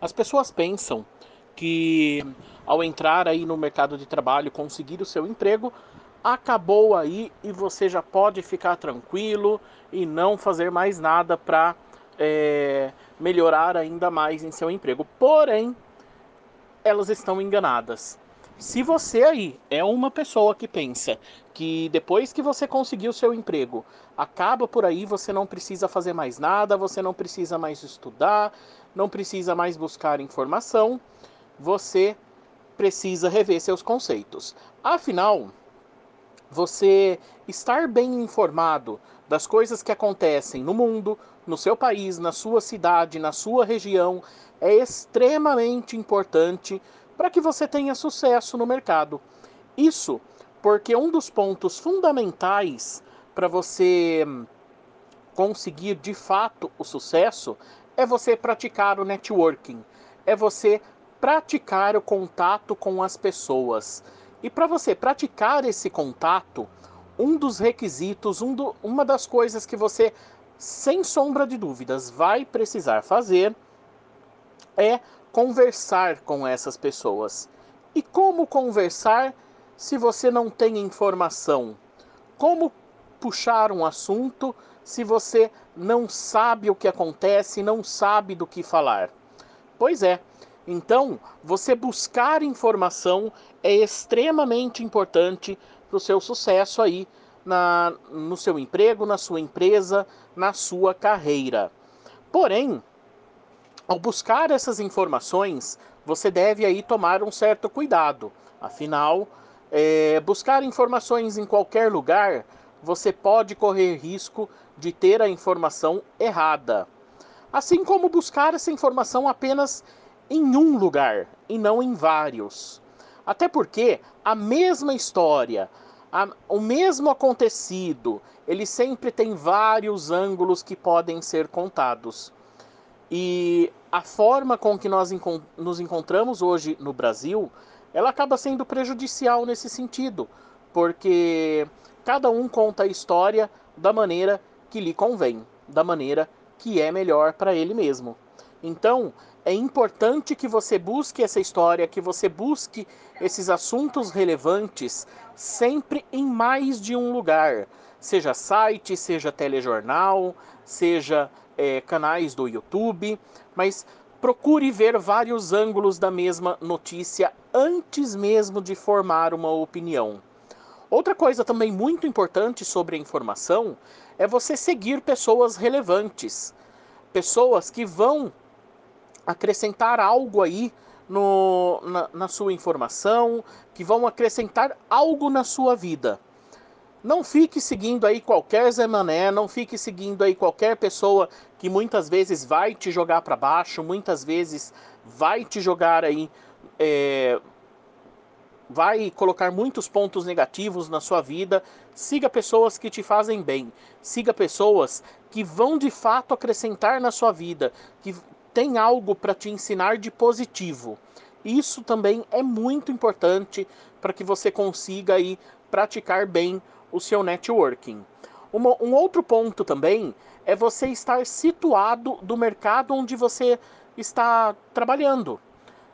As pessoas pensam que ao entrar aí no mercado de trabalho, conseguir o seu emprego, acabou aí e você já pode ficar tranquilo e não fazer mais nada para é, melhorar ainda mais em seu emprego. Porém, elas estão enganadas. Se você aí é uma pessoa que pensa que depois que você conseguiu seu emprego, acaba por aí, você não precisa fazer mais nada, você não precisa mais estudar, não precisa mais buscar informação, você precisa rever seus conceitos. Afinal, você estar bem informado das coisas que acontecem no mundo, no seu país, na sua cidade, na sua região, é extremamente importante para que você tenha sucesso no mercado. Isso porque um dos pontos fundamentais para você conseguir de fato o sucesso é você praticar o networking, é você praticar o contato com as pessoas. E para você praticar esse contato, um dos requisitos, um do, uma das coisas que você, sem sombra de dúvidas, vai precisar fazer é conversar com essas pessoas. E como conversar se você não tem informação? Como puxar um assunto se você não sabe o que acontece, não sabe do que falar? Pois é, então, você buscar informação é extremamente importante para o seu sucesso aí na, no seu emprego, na sua empresa, na sua carreira. Porém, ao buscar essas informações, você deve aí tomar um certo cuidado. Afinal, é, buscar informações em qualquer lugar, você pode correr risco de ter a informação errada. Assim como buscar essa informação apenas em um lugar e não em vários. Até porque a mesma história, a, o mesmo acontecido, ele sempre tem vários ângulos que podem ser contados. E a forma com que nós nos encontramos hoje no Brasil, ela acaba sendo prejudicial nesse sentido, porque cada um conta a história da maneira que lhe convém, da maneira que é melhor para ele mesmo. Então, é importante que você busque essa história, que você busque esses assuntos relevantes sempre em mais de um lugar, seja site, seja telejornal, seja é, canais do YouTube, mas procure ver vários ângulos da mesma notícia antes mesmo de formar uma opinião. Outra coisa também muito importante sobre a informação é você seguir pessoas relevantes, pessoas que vão acrescentar algo aí no, na, na sua informação, que vão acrescentar algo na sua vida. Não fique seguindo aí qualquer Zé Mané, não fique seguindo aí qualquer pessoa que muitas vezes vai te jogar para baixo, muitas vezes vai te jogar aí, é, vai colocar muitos pontos negativos na sua vida. Siga pessoas que te fazem bem, siga pessoas que vão de fato acrescentar na sua vida, que tem algo para te ensinar de positivo. Isso também é muito importante para que você consiga aí praticar bem o seu networking. Uma, um outro ponto também é você estar situado do mercado onde você está trabalhando.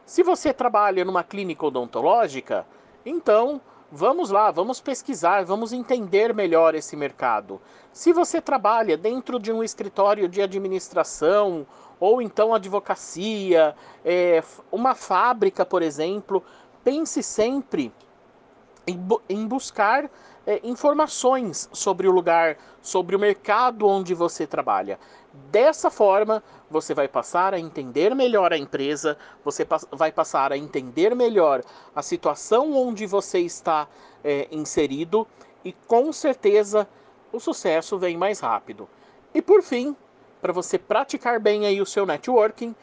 Se você trabalha numa clínica odontológica, então vamos lá, vamos pesquisar, vamos entender melhor esse mercado. Se você trabalha dentro de um escritório de administração ou então advocacia, é, uma fábrica, por exemplo, pense sempre em, em buscar é, informações sobre o lugar, sobre o mercado onde você trabalha. Dessa forma, você vai passar a entender melhor a empresa, você vai passar a entender melhor a situação onde você está é, inserido e com certeza o sucesso vem mais rápido. E por fim, para você praticar bem aí o seu networking,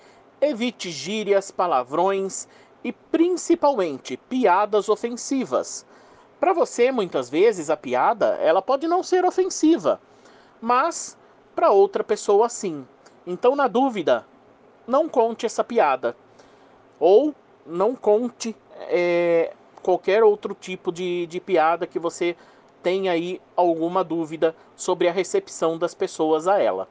evite gírias, palavrões e principalmente piadas ofensivas. Para você, muitas vezes a piada, ela pode não ser ofensiva, mas para outra pessoa sim. Então, na dúvida, não conte essa piada. Ou não conte é, qualquer outro tipo de, de piada que você tenha aí alguma dúvida sobre a recepção das pessoas a ela.